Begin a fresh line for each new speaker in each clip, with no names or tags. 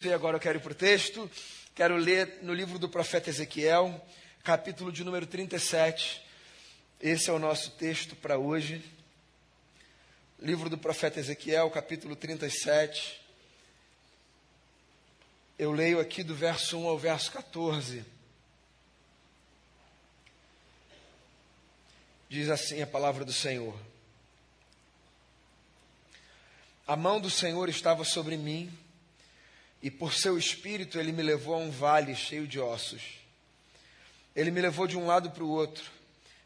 E agora eu quero ir para o texto, quero ler no livro do profeta Ezequiel, capítulo de número 37. Esse é o nosso texto para hoje. Livro do profeta Ezequiel, capítulo 37. Eu leio aqui do verso 1 ao verso 14. Diz assim a palavra do Senhor: A mão do Senhor estava sobre mim e por seu espírito ele me levou a um vale cheio de ossos. Ele me levou de um lado para o outro,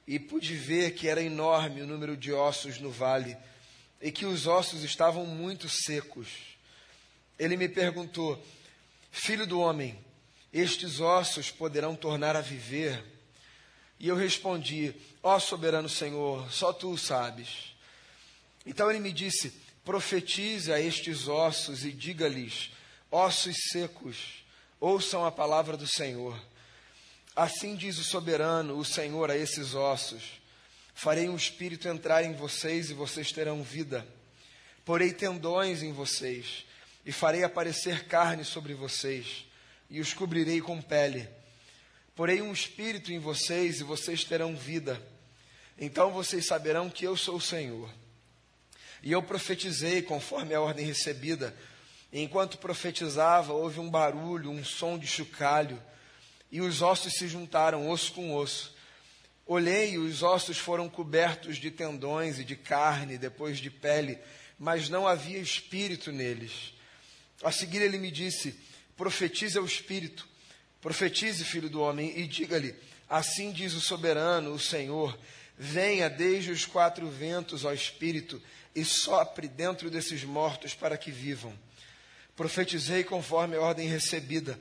e pude ver que era enorme o número de ossos no vale, e que os ossos estavam muito secos. Ele me perguntou: Filho do homem, estes ossos poderão tornar a viver? E eu respondi: Ó soberano Senhor, só tu o sabes. Então ele me disse: Profetize a estes ossos e diga-lhes: ossos secos, ouçam a palavra do Senhor. Assim diz o soberano, o Senhor, a esses ossos: Farei um espírito entrar em vocês e vocês terão vida. Porei tendões em vocês e farei aparecer carne sobre vocês e os cobrirei com pele. Porei um espírito em vocês e vocês terão vida. Então vocês saberão que eu sou o Senhor. E eu profetizei conforme a ordem recebida enquanto profetizava, houve um barulho, um som de chocalho, e os ossos se juntaram, osso com osso. Olhei e os ossos foram cobertos de tendões e de carne, depois de pele, mas não havia espírito neles. A seguir ele me disse: Profetize ao espírito, profetize, filho do homem, e diga-lhe: Assim diz o soberano, o Senhor: Venha desde os quatro ventos ao espírito e sopre dentro desses mortos para que vivam. Profetizei conforme a ordem recebida,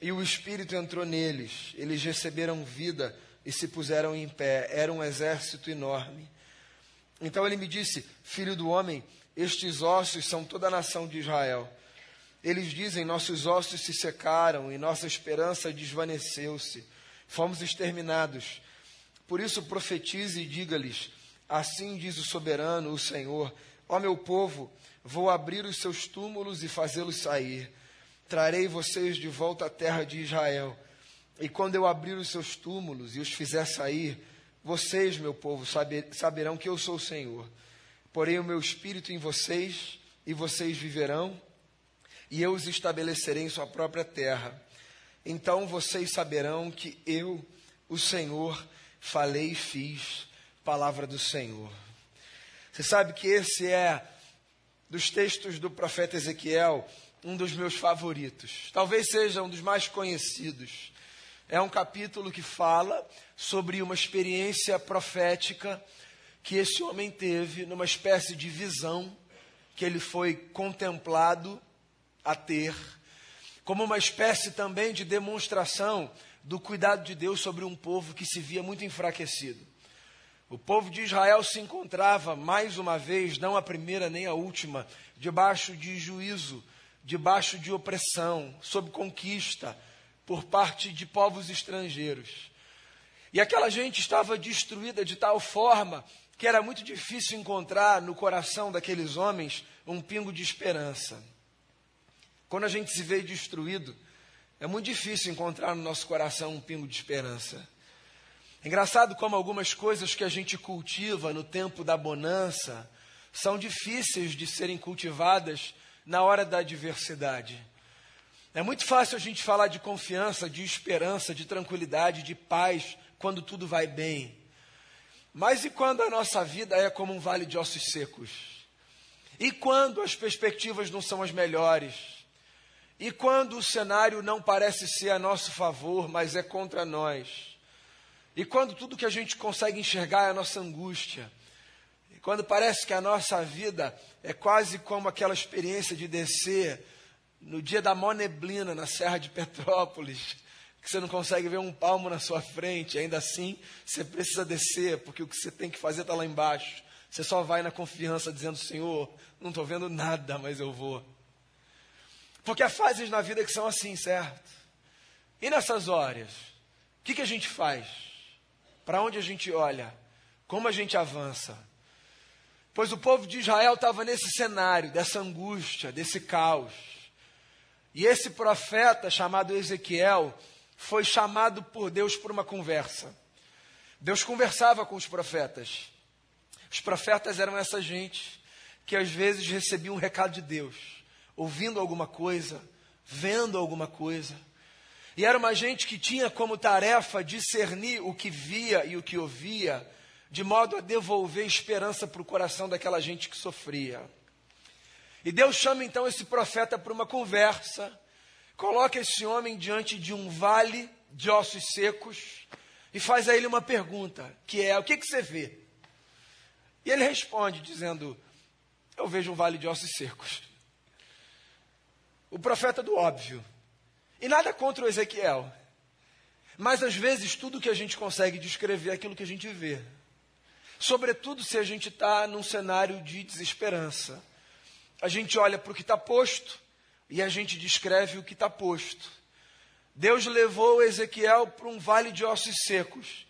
e o Espírito entrou neles. Eles receberam vida e se puseram em pé. Era um exército enorme. Então ele me disse: Filho do homem, estes ossos são toda a nação de Israel. Eles dizem: Nossos ossos se secaram e nossa esperança desvaneceu-se. Fomos exterminados. Por isso profetize e diga-lhes: Assim diz o soberano, o Senhor: Ó meu povo, Vou abrir os seus túmulos e fazê-los sair. Trarei vocês de volta à terra de Israel. E quando eu abrir os seus túmulos e os fizer sair, vocês, meu povo, saber, saberão que eu sou o Senhor. Porei o meu espírito em vocês, e vocês viverão, e eu os estabelecerei em sua própria terra. Então vocês saberão que eu, o Senhor, falei e fiz. Palavra do Senhor. Você sabe que esse é dos textos do profeta Ezequiel, um dos meus favoritos. Talvez seja um dos mais conhecidos. É um capítulo que fala sobre uma experiência profética que esse homem teve numa espécie de visão que ele foi contemplado a ter, como uma espécie também de demonstração do cuidado de Deus sobre um povo que se via muito enfraquecido. O povo de Israel se encontrava, mais uma vez, não a primeira nem a última, debaixo de juízo, debaixo de opressão, sob conquista por parte de povos estrangeiros. E aquela gente estava destruída de tal forma que era muito difícil encontrar no coração daqueles homens um pingo de esperança. Quando a gente se vê destruído, é muito difícil encontrar no nosso coração um pingo de esperança. Engraçado como algumas coisas que a gente cultiva no tempo da bonança são difíceis de serem cultivadas na hora da adversidade. É muito fácil a gente falar de confiança, de esperança, de tranquilidade, de paz quando tudo vai bem. Mas e quando a nossa vida é como um vale de ossos secos? E quando as perspectivas não são as melhores? E quando o cenário não parece ser a nosso favor, mas é contra nós? E quando tudo que a gente consegue enxergar é a nossa angústia, e quando parece que a nossa vida é quase como aquela experiência de descer no dia da mó neblina na Serra de Petrópolis, que você não consegue ver um palmo na sua frente, ainda assim você precisa descer, porque o que você tem que fazer está lá embaixo. Você só vai na confiança dizendo: Senhor, não estou vendo nada, mas eu vou. Porque há fases na vida que são assim, certo? E nessas horas, o que, que a gente faz? Para onde a gente olha? Como a gente avança? Pois o povo de Israel estava nesse cenário, dessa angústia, desse caos. E esse profeta chamado Ezequiel foi chamado por Deus por uma conversa. Deus conversava com os profetas. Os profetas eram essa gente que às vezes recebia um recado de Deus, ouvindo alguma coisa, vendo alguma coisa. E era uma gente que tinha como tarefa discernir o que via e o que ouvia, de modo a devolver esperança para o coração daquela gente que sofria. E Deus chama então esse profeta para uma conversa, coloca esse homem diante de um vale de ossos secos e faz a ele uma pergunta, que é: o que, que você vê? E ele responde dizendo: Eu vejo um vale de ossos secos. O profeta do óbvio. E nada contra o Ezequiel. Mas às vezes tudo que a gente consegue descrever é aquilo que a gente vê. Sobretudo se a gente está num cenário de desesperança. A gente olha para o que está posto e a gente descreve o que está posto. Deus levou Ezequiel para um vale de ossos secos.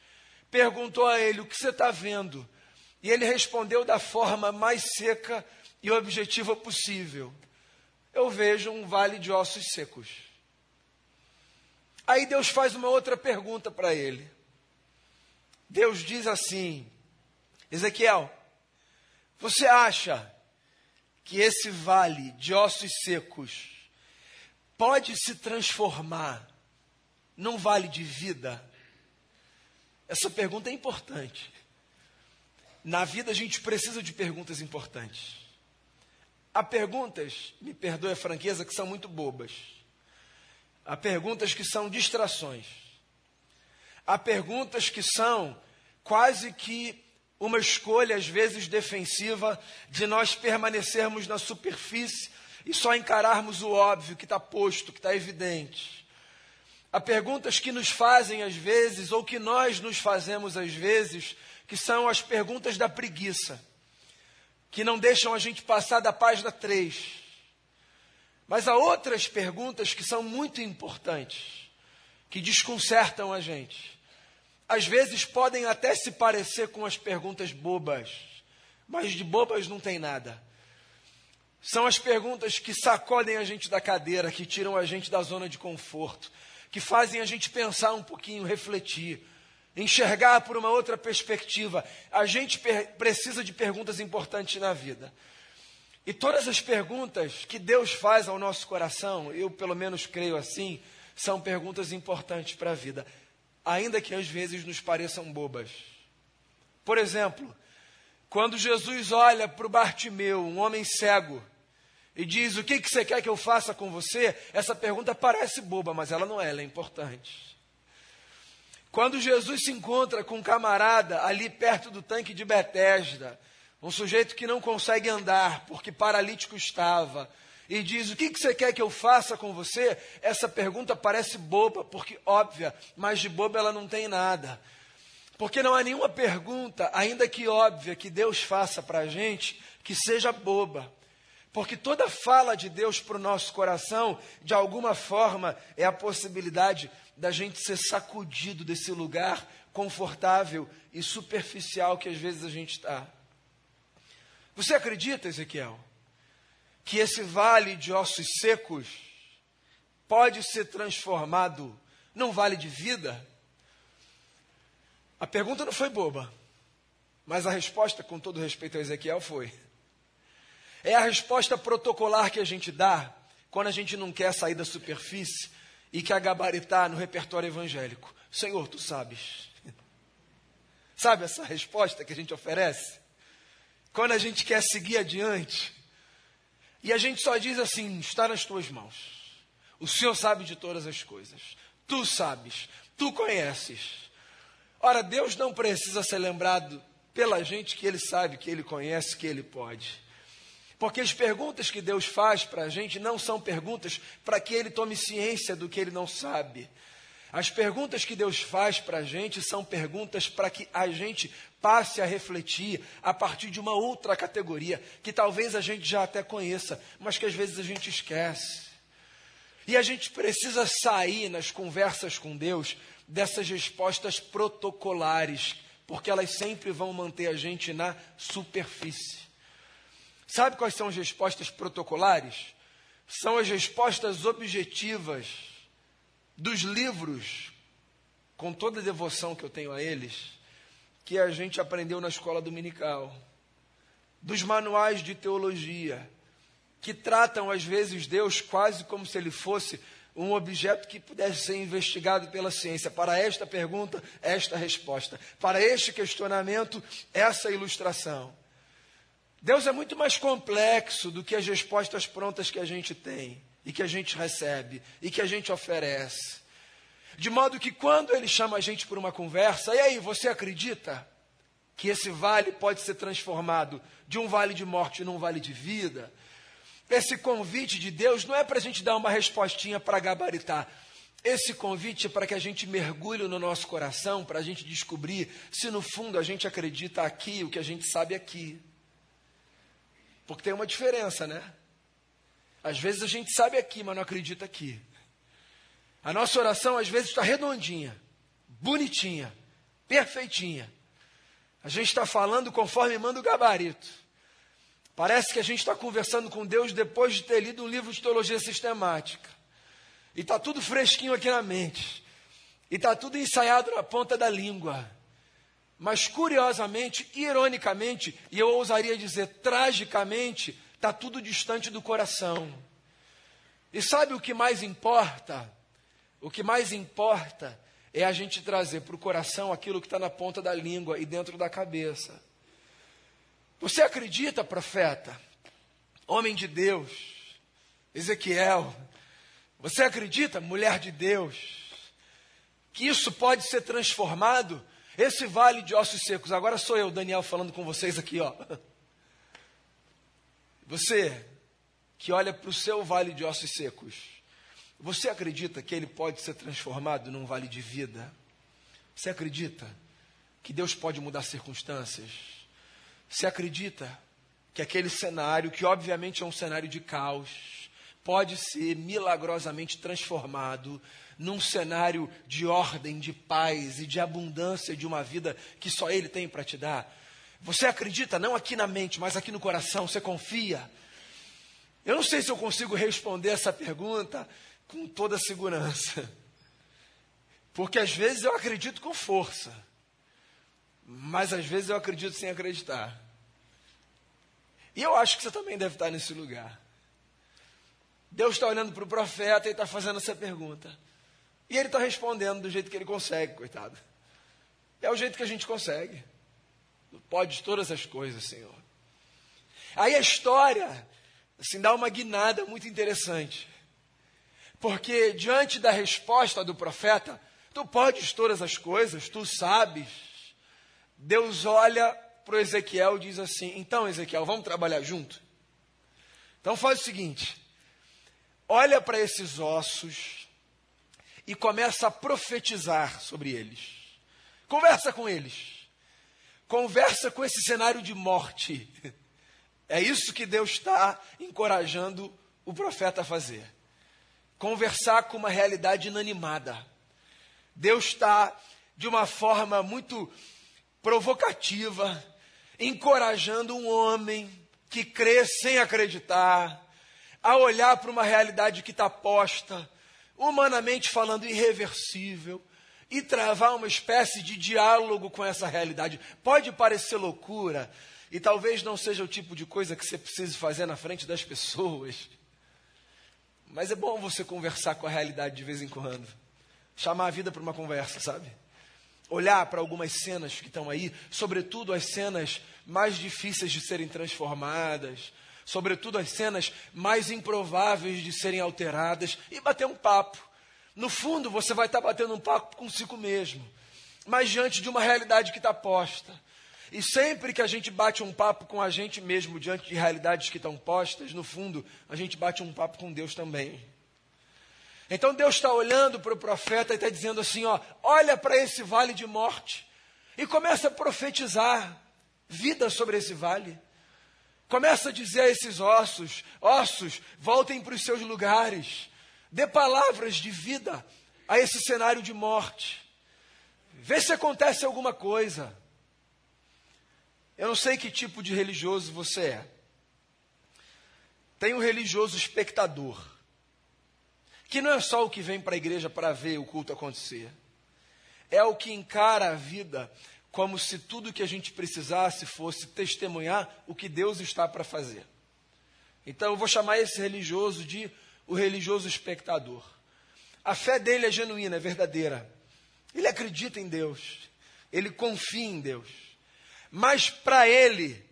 Perguntou a ele: O que você está vendo? E ele respondeu da forma mais seca e objetiva possível: Eu vejo um vale de ossos secos. Aí Deus faz uma outra pergunta para ele. Deus diz assim: Ezequiel, você acha que esse vale de ossos secos pode se transformar num vale de vida? Essa pergunta é importante. Na vida a gente precisa de perguntas importantes. Há perguntas, me perdoe a franqueza, que são muito bobas. Há perguntas que são distrações. Há perguntas que são quase que uma escolha, às vezes defensiva, de nós permanecermos na superfície e só encararmos o óbvio que está posto, que está evidente. Há perguntas que nos fazem às vezes, ou que nós nos fazemos às vezes, que são as perguntas da preguiça, que não deixam a gente passar da página 3. Mas há outras perguntas que são muito importantes, que desconcertam a gente às vezes podem até se parecer com as perguntas bobas, mas de bobas não tem nada. São as perguntas que sacodem a gente da cadeira, que tiram a gente da zona de conforto, que fazem a gente pensar um pouquinho, refletir, enxergar por uma outra perspectiva. A gente precisa de perguntas importantes na vida. E todas as perguntas que Deus faz ao nosso coração, eu pelo menos creio assim, são perguntas importantes para a vida ainda que às vezes nos pareçam bobas. Por exemplo, quando Jesus olha para o Bartimeu, um homem cego, e diz: O que, que você quer que eu faça com você? Essa pergunta parece boba, mas ela não é, ela é importante. Quando Jesus se encontra com um camarada ali perto do tanque de Betesda, um sujeito que não consegue andar porque paralítico estava, e diz: O que, você quer que eu faça com você? Essa pergunta parece boba, porque óbvia, mas de boba ela não tem nada. Porque não há nenhuma pergunta, ainda que óbvia, que Deus faça para a gente, que seja boba. Porque toda fala de Deus para o nosso coração, de alguma forma, é a possibilidade da gente ser sacudido desse lugar confortável e superficial que às vezes a gente está. Você acredita, Ezequiel? que esse vale de ossos secos pode ser transformado num vale de vida? A pergunta não foi boba, mas a resposta, com todo respeito a Ezequiel, foi. É a resposta protocolar que a gente dá quando a gente não quer sair da superfície e quer gabaritar no repertório evangélico. Senhor, tu sabes. Sabe essa resposta que a gente oferece? Quando a gente quer seguir adiante, e a gente só diz assim: está nas tuas mãos. O Senhor sabe de todas as coisas. Tu sabes, tu conheces. Ora, Deus não precisa ser lembrado pela gente que Ele sabe, que Ele conhece, que Ele pode. Porque as perguntas que Deus faz para a gente não são perguntas para que Ele tome ciência do que Ele não sabe. As perguntas que Deus faz para a gente são perguntas para que a gente passe a refletir a partir de uma outra categoria, que talvez a gente já até conheça, mas que às vezes a gente esquece. E a gente precisa sair nas conversas com Deus dessas respostas protocolares, porque elas sempre vão manter a gente na superfície. Sabe quais são as respostas protocolares? são as respostas objetivas dos livros, com toda a devoção que eu tenho a eles, que a gente aprendeu na escola dominical, dos manuais de teologia, que tratam às vezes Deus quase como se ele fosse um objeto que pudesse ser investigado pela ciência. Para esta pergunta, esta resposta. Para este questionamento, essa ilustração. Deus é muito mais complexo do que as respostas prontas que a gente tem e que a gente recebe e que a gente oferece. De modo que quando ele chama a gente por uma conversa, e aí, você acredita que esse vale pode ser transformado de um vale de morte num vale de vida? Esse convite de Deus não é para a gente dar uma respostinha para gabaritar. Esse convite é para que a gente mergulhe no nosso coração, para a gente descobrir se no fundo a gente acredita aqui, o que a gente sabe aqui. Porque tem uma diferença, né? Às vezes a gente sabe aqui, mas não acredita aqui. A nossa oração às vezes está redondinha, bonitinha, perfeitinha. A gente está falando conforme manda o gabarito. Parece que a gente está conversando com Deus depois de ter lido um livro de teologia sistemática. E está tudo fresquinho aqui na mente. E está tudo ensaiado na ponta da língua. Mas curiosamente, ironicamente, e eu ousaria dizer tragicamente, está tudo distante do coração. E sabe o que mais importa? O que mais importa é a gente trazer para o coração aquilo que está na ponta da língua e dentro da cabeça. Você acredita, profeta, homem de Deus, Ezequiel, você acredita, mulher de Deus, que isso pode ser transformado? Esse vale de ossos secos, agora sou eu, Daniel, falando com vocês aqui, ó. Você que olha para o seu vale de ossos secos, você acredita que ele pode ser transformado num vale de vida? Você acredita que Deus pode mudar circunstâncias? Você acredita que aquele cenário, que obviamente é um cenário de caos, pode ser milagrosamente transformado num cenário de ordem, de paz e de abundância de uma vida que só Ele tem para te dar? Você acredita, não aqui na mente, mas aqui no coração? Você confia? Eu não sei se eu consigo responder essa pergunta com toda segurança. Porque às vezes eu acredito com força. Mas às vezes eu acredito sem acreditar. E eu acho que você também deve estar nesse lugar. Deus está olhando para o profeta e está fazendo essa pergunta. E ele está respondendo do jeito que ele consegue, coitado. É o jeito que a gente consegue. Pode todas as coisas, Senhor. Aí a história, assim, dá uma guinada muito interessante. Porque diante da resposta do profeta, tu podes todas as coisas, tu sabes, Deus olha para o Ezequiel e diz assim: Então, Ezequiel, vamos trabalhar junto? Então faz o seguinte: olha para esses ossos e começa a profetizar sobre eles. Conversa com eles. Conversa com esse cenário de morte. É isso que Deus está encorajando o profeta a fazer. Conversar com uma realidade inanimada. Deus está, de uma forma muito provocativa, encorajando um homem que crê sem acreditar, a olhar para uma realidade que está posta, humanamente falando, irreversível, e travar uma espécie de diálogo com essa realidade. Pode parecer loucura, e talvez não seja o tipo de coisa que você precise fazer na frente das pessoas, mas é bom você conversar com a realidade de vez em quando, chamar a vida para uma conversa, sabe? olhar para algumas cenas que estão aí, sobretudo as cenas mais difíceis de serem transformadas, sobretudo as cenas mais improváveis de serem alteradas, e bater um papo. No fundo, você vai estar batendo um papo consigo mesmo, mas diante de uma realidade que está posta. E sempre que a gente bate um papo com a gente mesmo diante de realidades que estão postas, no fundo, a gente bate um papo com Deus também. Então Deus está olhando para o profeta e está dizendo assim: ó, olha para esse vale de morte e começa a profetizar vida sobre esse vale. Começa a dizer a esses ossos: ossos, voltem para os seus lugares. Dê palavras de vida a esse cenário de morte. Vê se acontece alguma coisa. Eu não sei que tipo de religioso você é. tem o religioso espectador, que não é só o que vem para a igreja para ver o culto acontecer, é o que encara a vida como se tudo que a gente precisasse fosse testemunhar o que Deus está para fazer. Então eu vou chamar esse religioso de o religioso espectador. A fé dele é genuína, é verdadeira. Ele acredita em Deus, ele confia em Deus. Mas para ele,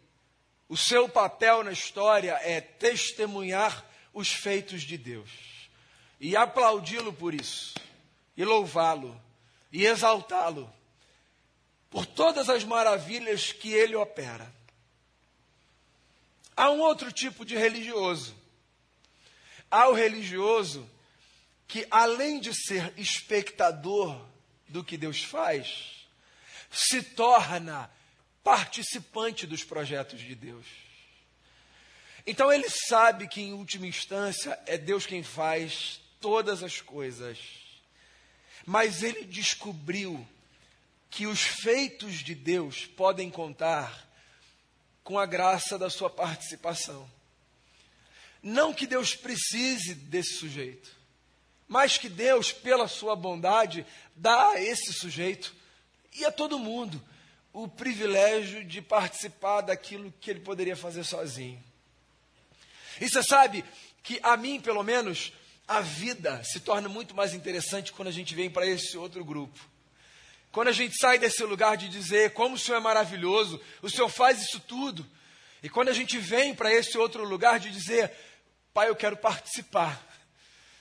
o seu papel na história é testemunhar os feitos de Deus e aplaudi-lo por isso, e louvá-lo, e exaltá-lo por todas as maravilhas que ele opera. Há um outro tipo de religioso. Há o religioso que, além de ser espectador do que Deus faz, se torna participante dos projetos de Deus. Então ele sabe que, em última instância, é Deus quem faz todas as coisas. Mas ele descobriu que os feitos de Deus podem contar com a graça da sua participação. Não que Deus precise desse sujeito, mas que Deus, pela sua bondade, dá a esse sujeito e a todo mundo o privilégio de participar daquilo que ele poderia fazer sozinho. E você sabe que a mim, pelo menos, a vida se torna muito mais interessante quando a gente vem para esse outro grupo. Quando a gente sai desse lugar de dizer como o Senhor é maravilhoso, o Senhor faz isso tudo. E quando a gente vem para esse outro lugar de dizer, Pai, eu quero participar,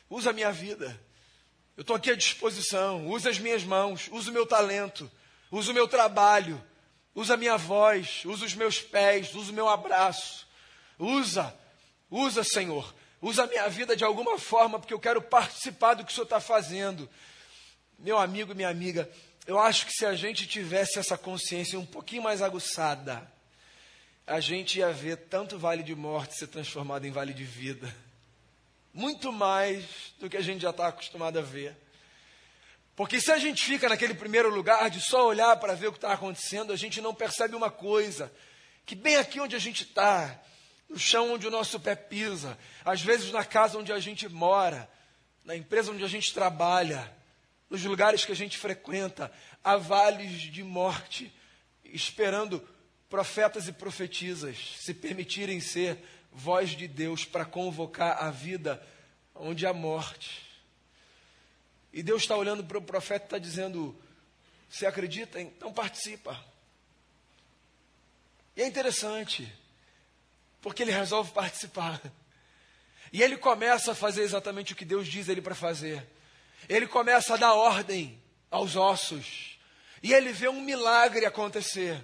usa a minha vida, eu estou aqui à disposição, usa as minhas mãos, usa o meu talento, usa o meu trabalho, usa a minha voz, usa os meus pés, usa o meu abraço, usa, usa, Senhor, usa a minha vida de alguma forma, porque eu quero participar do que o Senhor está fazendo. Meu amigo e minha amiga, eu acho que se a gente tivesse essa consciência um pouquinho mais aguçada, a gente ia ver tanto vale de morte ser transformado em vale de vida. Muito mais do que a gente já está acostumado a ver. Porque se a gente fica naquele primeiro lugar de só olhar para ver o que está acontecendo, a gente não percebe uma coisa: que bem aqui onde a gente está, no chão onde o nosso pé pisa, às vezes na casa onde a gente mora, na empresa onde a gente trabalha, nos lugares que a gente frequenta, há vales de morte, esperando profetas e profetisas se permitirem ser voz de Deus para convocar a vida onde há morte. E Deus está olhando para o profeta e está dizendo: Você acredita? Então participa. E é interessante, porque ele resolve participar. E ele começa a fazer exatamente o que Deus diz ele para fazer ele começa a dar ordem aos ossos. E ele vê um milagre acontecer.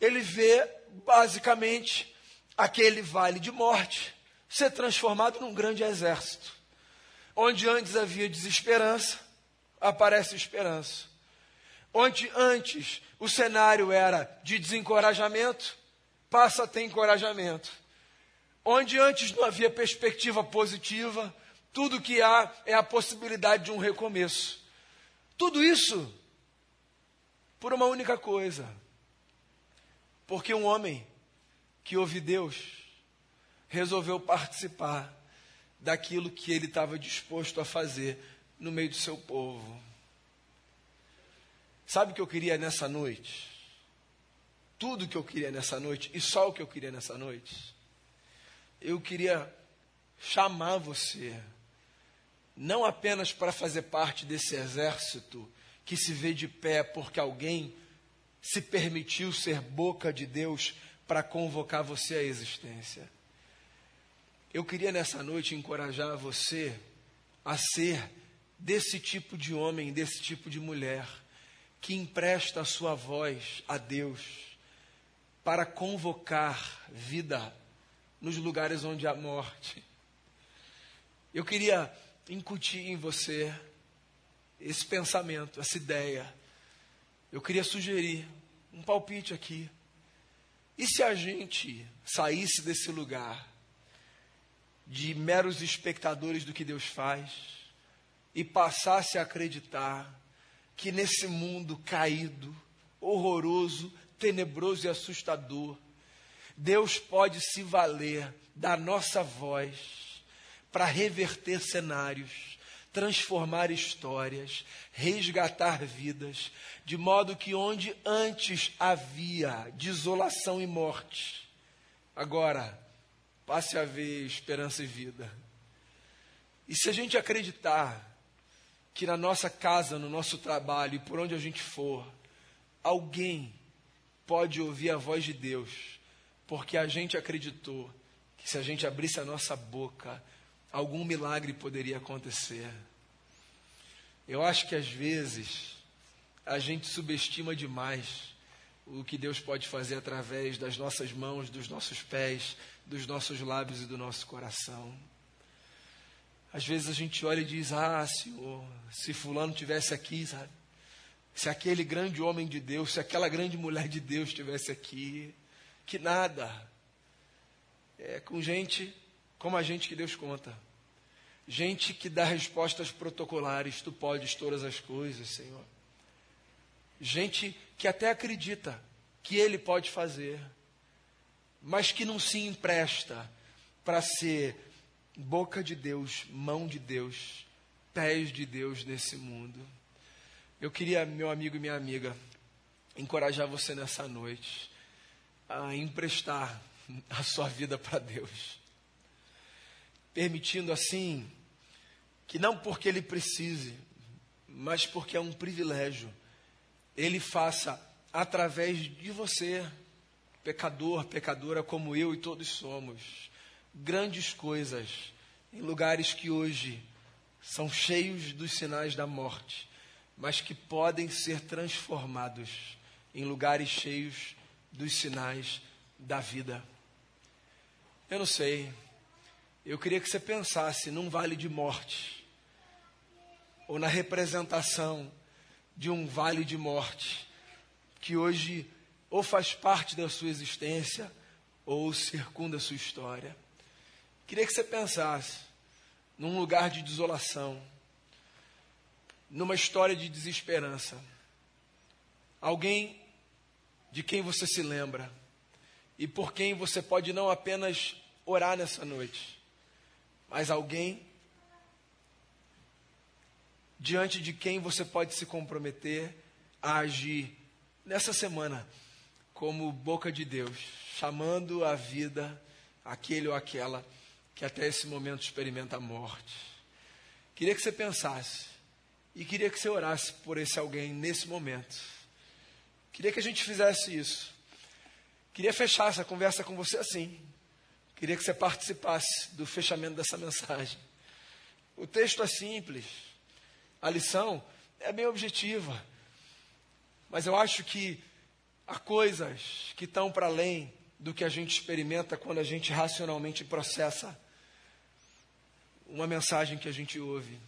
Ele vê, basicamente, aquele vale de morte ser transformado num grande exército. Onde antes havia desesperança, aparece esperança. Onde antes o cenário era de desencorajamento, passa a ter encorajamento. Onde antes não havia perspectiva positiva, tudo que há é a possibilidade de um recomeço. Tudo isso por uma única coisa. Porque um homem que ouve Deus resolveu participar daquilo que ele estava disposto a fazer no meio do seu povo. Sabe o que eu queria nessa noite? Tudo que eu queria nessa noite, e só o que eu queria nessa noite, eu queria chamar você não apenas para fazer parte desse exército que se vê de pé porque alguém se permitiu ser boca de Deus para convocar você à existência. Eu queria nessa noite encorajar você a ser desse tipo de homem, desse tipo de mulher, que empresta a sua voz a Deus para convocar vida nos lugares onde há morte. Eu queria incutir em você esse pensamento, essa ideia. Eu queria sugerir um palpite aqui. E se a gente saísse desse lugar de meros espectadores do que Deus faz e passasse a acreditar que nesse mundo caído, horroroso, tenebroso e assustador, Deus pode se valer da nossa voz para reverter cenários, transformar histórias, resgatar vidas, de modo que onde antes havia desolação e morte, agora passe a haver esperança e vida. E se a gente acreditar que na nossa casa, no nosso trabalho e por onde a gente for, alguém pode ouvir a voz de Deus, porque a gente acreditou que se a gente abrisse a nossa boca, algum milagre poderia acontecer. Eu acho que às vezes a gente subestima demais o que Deus pode fazer através das nossas mãos, dos nossos pés, dos nossos lábios e do nosso coração. Às vezes a gente olha e diz: Ah, Senhor, se Fulano tivesse aqui, sabe? Se aquele grande homem de Deus, se aquela grande mulher de Deus estivesse aqui, que nada. É com gente como a gente que Deus conta. Gente que dá respostas protocolares, tu podes todas as coisas, Senhor. Gente que até acredita que Ele pode fazer, mas que não se empresta para ser boca de Deus, mão de Deus, pés de Deus nesse mundo. Eu queria, meu amigo e minha amiga, encorajar você nessa noite a emprestar a sua vida para Deus, permitindo assim que não porque Ele precise, mas porque é um privilégio, Ele faça através de você, pecador, pecadora como eu e todos somos grandes coisas em lugares que hoje são cheios dos sinais da morte, mas que podem ser transformados em lugares cheios dos sinais da vida. Eu não sei, eu queria que você pensasse num vale de morte, ou na representação de um vale de morte, que hoje ou faz parte da sua existência, ou circunda a sua história. Queria que você pensasse num lugar de desolação, numa história de desesperança. Alguém de quem você se lembra e por quem você pode não apenas orar nessa noite, mas alguém diante de quem você pode se comprometer a agir nessa semana como boca de Deus, chamando a vida aquele ou aquela que até esse momento experimenta a morte. Queria que você pensasse e queria que você orasse por esse alguém nesse momento. Queria que a gente fizesse isso. Queria fechar essa conversa com você assim. Queria que você participasse do fechamento dessa mensagem. O texto é simples, a lição é bem objetiva, mas eu acho que há coisas que estão para além do que a gente experimenta quando a gente racionalmente processa uma mensagem que a gente ouve.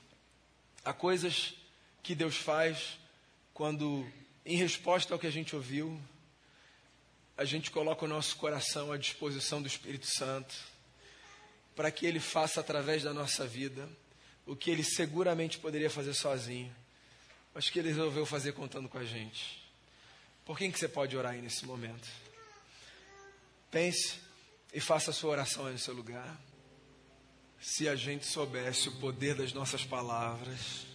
Há coisas que Deus faz quando, em resposta ao que a gente ouviu, a gente coloca o nosso coração à disposição do Espírito Santo, para que Ele faça através da nossa vida o que Ele seguramente poderia fazer sozinho, mas que Ele resolveu fazer contando com a gente. Por quem que você pode orar aí nesse momento? Pense e faça a sua oração aí no seu lugar. Se a gente soubesse o poder das nossas palavras,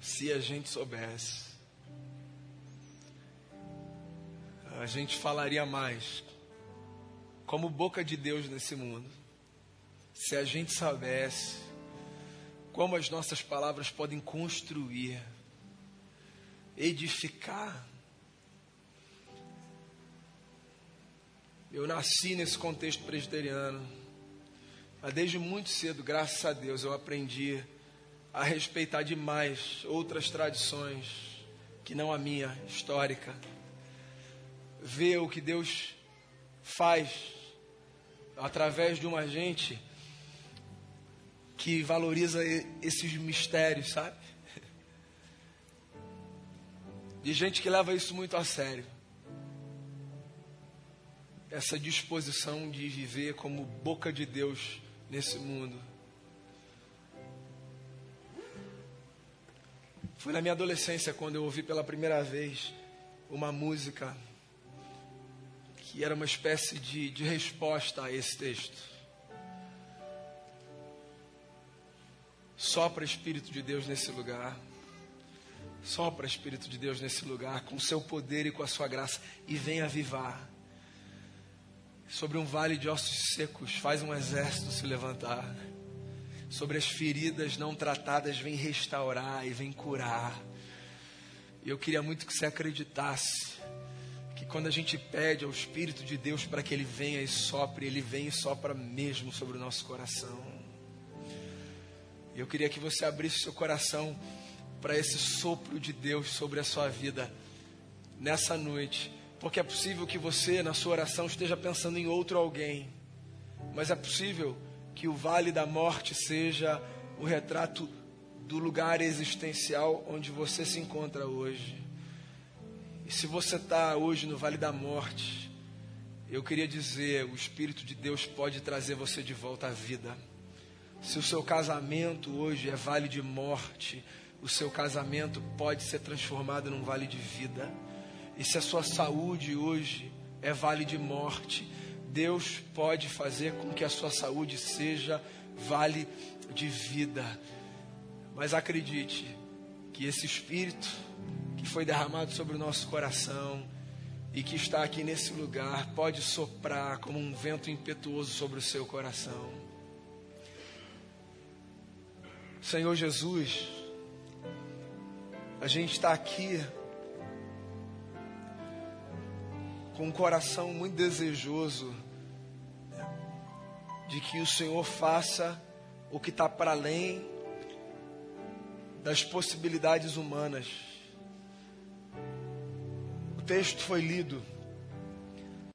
se a gente soubesse, a gente falaria mais como boca de Deus nesse mundo. Se a gente soubesse como as nossas palavras podem construir, edificar. Eu nasci nesse contexto presbiteriano. Mas desde muito cedo, graças a Deus, eu aprendi a respeitar demais outras tradições que não a minha, histórica. Ver o que Deus faz através de uma gente que valoriza esses mistérios, sabe? De gente que leva isso muito a sério. Essa disposição de viver como boca de Deus nesse mundo. Foi na minha adolescência quando eu ouvi pela primeira vez uma música que era uma espécie de, de resposta a esse texto. Sopra Espírito de Deus nesse lugar. Sopra Espírito de Deus nesse lugar, com o seu poder e com a sua graça, e vem avivar. Sobre um vale de ossos secos, faz um exército se levantar. Sobre as feridas não tratadas, vem restaurar e vem curar. E eu queria muito que você acreditasse que quando a gente pede ao Espírito de Deus para que ele venha e sopre, ele vem e sopra mesmo sobre o nosso coração. Eu queria que você abrisse seu coração para esse sopro de Deus sobre a sua vida nessa noite, porque é possível que você, na sua oração, esteja pensando em outro alguém, mas é possível que o vale da morte seja o retrato do lugar existencial onde você se encontra hoje. E se você está hoje no vale da morte, eu queria dizer: o Espírito de Deus pode trazer você de volta à vida. Se o seu casamento hoje é vale de morte, o seu casamento pode ser transformado num vale de vida. E se a sua saúde hoje é vale de morte, Deus pode fazer com que a sua saúde seja vale de vida. Mas acredite que esse Espírito que foi derramado sobre o nosso coração e que está aqui nesse lugar pode soprar como um vento impetuoso sobre o seu coração. Senhor Jesus, a gente está aqui com um coração muito desejoso de que o Senhor faça o que está para além das possibilidades humanas. Texto foi lido.